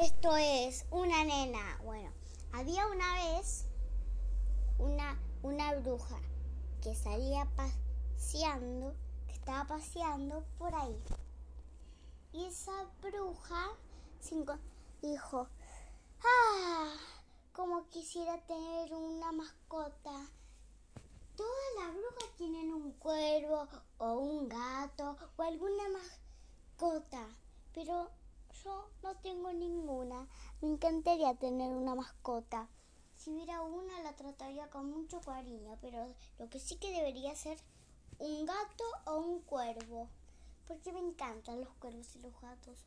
Esto es una nena. Bueno, había una vez una, una bruja que salía paseando, que estaba paseando por ahí. Y esa bruja dijo, ah, como quisiera tener una mascota. Todas las brujas tienen un cuervo o un gato o alguna mascota, pero yo no tengo ninguna. Me encantaría tener una mascota. Si hubiera una la trataría con mucho cariño, pero lo que sí que debería ser un gato o un cuervo, porque me encantan los cuervos y los gatos.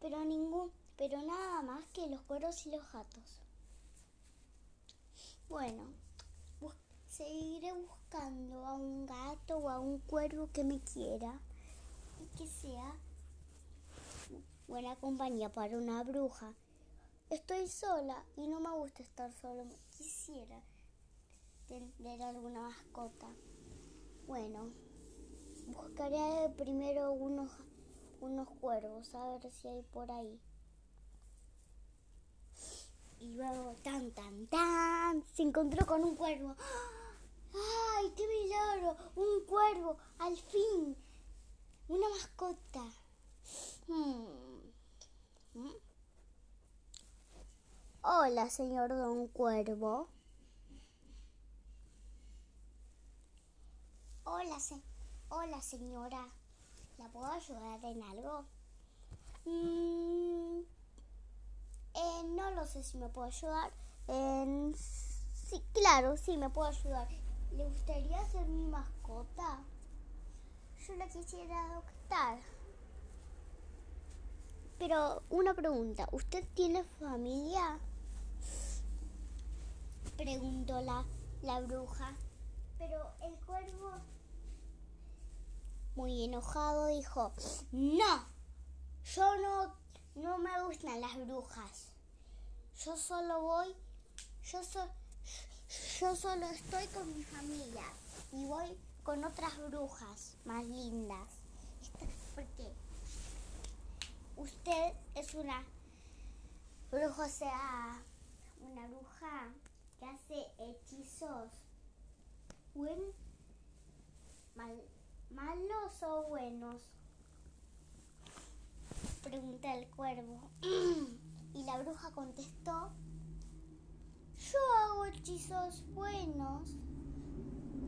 Pero ningún, pero nada más que los cuervos y los gatos. Bueno, seguiré buscando a un gato o a un cuervo que me quiera y que sea buena compañía para una bruja. Estoy sola y no me gusta estar sola. Quisiera tener alguna mascota. Bueno, buscaré primero unos, unos cuervos, a ver si hay por ahí. Y luego, tan, tan, tan, se encontró con un cuervo. ¡Ay, qué milagro! Un cuervo, al fin. Una mascota. Hmm. Hola, señor Don Cuervo. Hola, Hola, señora. ¿La puedo ayudar en algo? Mm, eh, no lo sé si me puedo ayudar. sí, claro, sí, me puedo ayudar. ¿Le gustaría ser mi mascota? Yo la quisiera adoptar. Pero una pregunta, ¿usted tiene familia? Preguntó la, la bruja. Pero el cuervo, muy enojado, dijo, no, yo no, no me gustan las brujas. Yo solo voy, yo, yo solo estoy con mi familia y voy con otras brujas más lindas. ¿Por qué? Usted es una bruja, o sea, una bruja que hace hechizos buen, mal, malos o buenos. Pregunta el cuervo. y la bruja contestó, yo hago hechizos buenos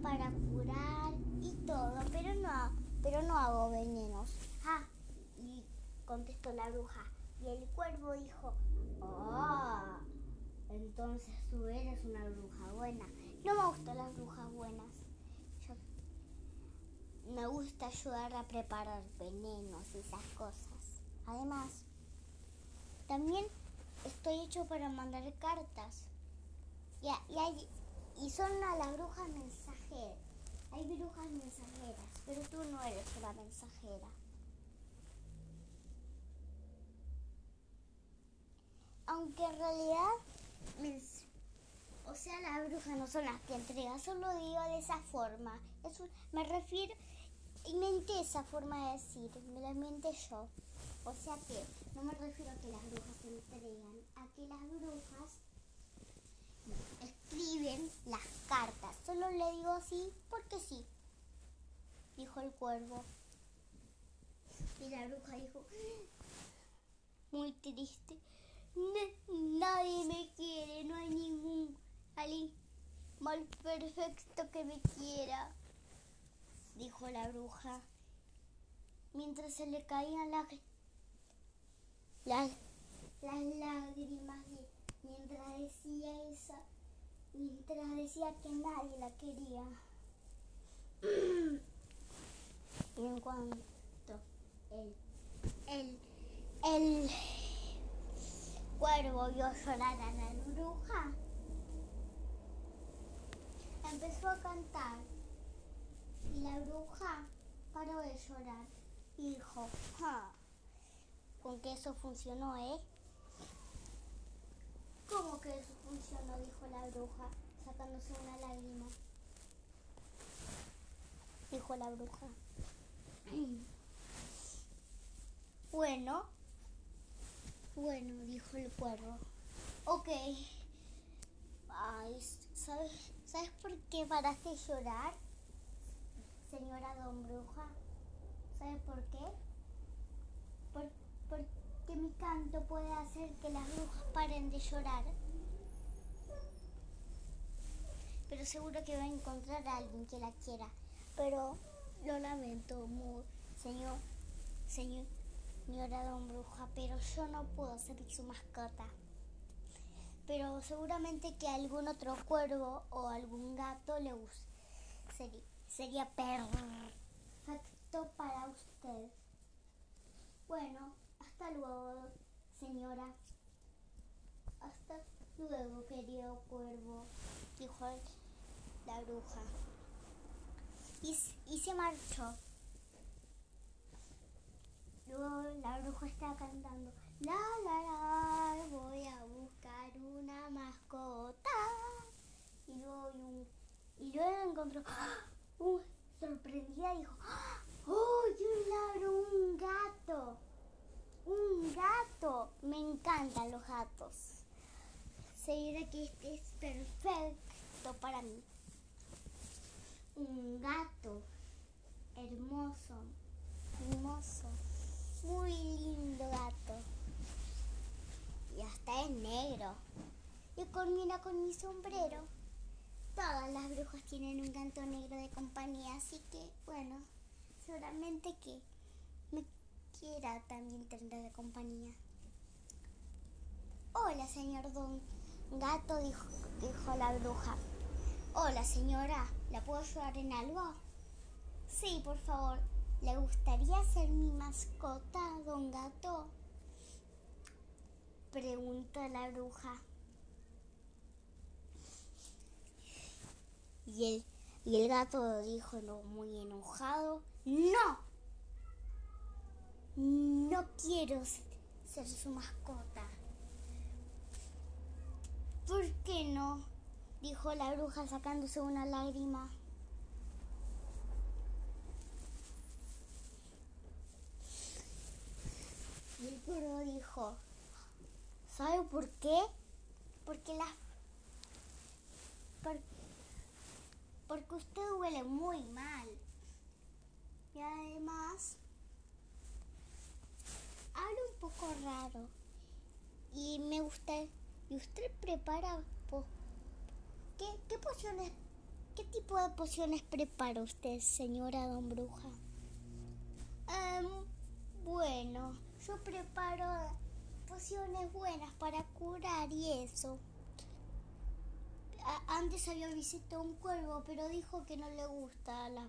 para curar y todo, pero no, pero no hago venenos. Contestó la bruja. Y el cuervo dijo, ¡Ah! entonces tú eres una bruja buena. No me gustan las brujas buenas. Yo me gusta ayudar a preparar venenos y esas cosas. Además, también estoy hecho para mandar cartas. Y, y, y son a las brujas mensajeras. Hay brujas mensajeras, pero tú no eres una mensajera. Aunque en realidad, o sea, las brujas no son las que entregan, solo digo de esa forma. me refiero, inventé esa forma de decir, me la inventé yo. O sea que no me refiero a que las brujas se entregan, a que las brujas escriben las cartas. Solo le digo así porque sí, dijo el cuervo. Y la bruja dijo, muy triste nadie me quiere, no hay ningún mal perfecto que me quiera, dijo la bruja, mientras se le caían las, las, las lágrimas, mientras decía esa, mientras decía que nadie la quería. y en cuanto el, el, el cuervo vio llorar a la bruja, empezó a cantar y la bruja paró de llorar y dijo, con que eso funcionó, ¿eh? ¿Cómo que eso funcionó? dijo la bruja, sacándose una lágrima. Dijo la bruja. bueno, Bueno, dijo el cuervo. Ok. Ay, ¿sabes, ¿Sabes por qué paraste llorar? Señora Don Bruja. ¿Sabes por qué? Por, porque mi canto puede hacer que las brujas paren de llorar. Pero seguro que va a encontrar a alguien que la quiera. Pero lo lamento, muy, señor, señor, señora Don Bruja, pero yo no puedo ser su mascota. Pero seguramente que algún otro cuervo o algún gato le guste. Sería, sería perfecto para usted. Bueno, hasta luego, señora. Hasta luego, querido cuervo, dijo la bruja. Y, y se marchó. Luego la bruja estaba cantando. La la la, voy a buscar una mascota. Y luego, y luego encontró. Uh, sorprendida dijo. ¡Oh, un un gato! ¡Un gato! Me encantan los gatos. Seguirá que este es perfecto para mí. Un gato hermoso, hermoso. Muy lindo gato. Y hasta es negro. Y combina con mi sombrero. Todas las brujas tienen un canto negro de compañía, así que bueno, seguramente que me quiera también tener de compañía. Hola, señor Don Gato, dijo, dijo la bruja. Hola, señora, ¿la puedo ayudar en algo? Sí, por favor. ¿Le gustaría ser mi mascota, don gato? Preguntó la bruja. Y el, y el gato dijo no, muy enojado, no, no quiero ser su mascota. ¿Por qué no? dijo la bruja sacándose una lágrima. Y el ¿sabe por qué? Porque la... porque usted huele muy mal. Y además, habla un poco raro. Y me gusta... ¿Y usted prepara... ¿Qué, qué pociones... ¿Qué tipo de pociones prepara usted, señora Don Bruja? Em, bueno yo preparo pociones buenas para curar y eso. antes había visitado un cuervo, pero dijo que no le gusta a las,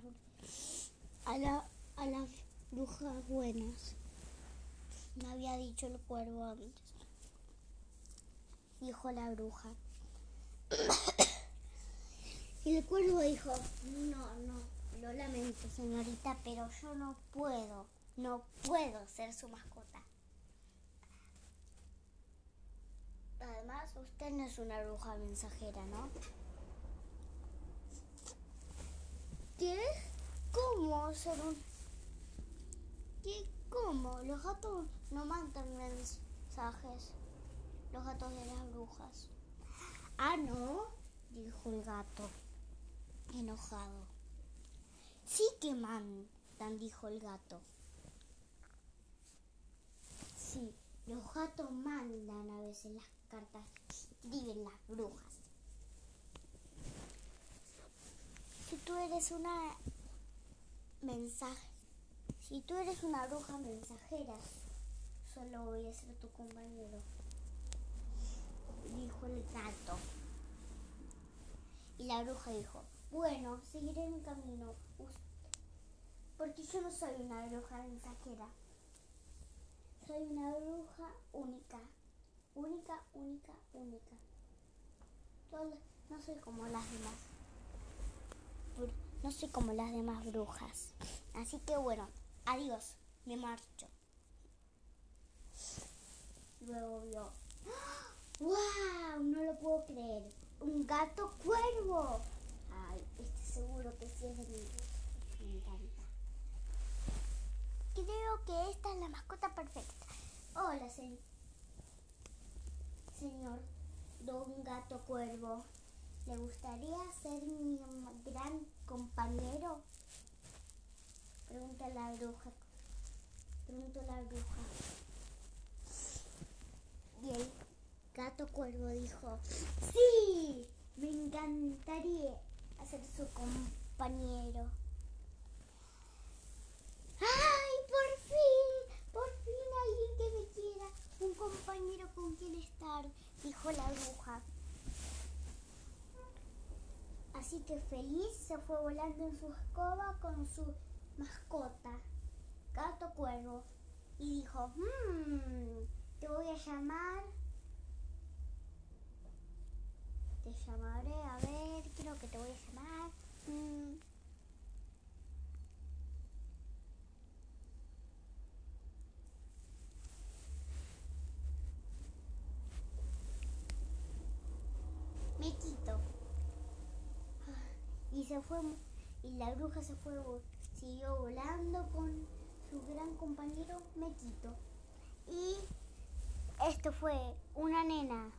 a, a las brujas buenas. Me había dicho el cuervo antes. Dijo la bruja. y el cuervo dijo, no, no, lo lamento señorita, pero yo no puedo. No puedo ser su mascota. Además, usted no es una bruja mensajera, ¿no? ¿Qué? ¿Cómo ser un... ¿Qué? ¿Cómo? Los gatos no mandan mensajes. Los gatos de las brujas. Ah, no, dijo el gato, enojado. Sí que mandan, dijo el gato. Sí, los gatos mandan a veces las cartas que escriben las brujas. Si tú eres una mensaje, si tú eres una bruja mensajera, solo voy a ser tu compañero, dijo el gato. Y la bruja dijo, bueno, seguiré mi camino, porque yo no soy una bruja mensajera soy una bruja única. Única, única, única. no soy como las demás. No soy como las demás brujas. Así que bueno, adiós, me marcho. Luego vio. ¡Wow! No lo puedo creer. Un gato cuervo. Ay, estoy seguro que sí es de mí. Me encanta esta es la mascota perfecta. Hola, señor. Señor Don Gato Cuervo. ¿Le gustaría ser mi gran compañero? Pregunta la bruja. Pregunta la bruja. Y el gato cuervo dijo, sí, me encantaría ser su compañero. Así que feliz se fue volando en su escoba con su mascota, gato cuervo, y dijo, mmm, te voy a llamar, te llamaré, a ver, creo que te voy a llamar. mm, Mequito. Y se fue, y la bruja se fue, siguió volando con su gran compañero Mequito. Y esto fue una nena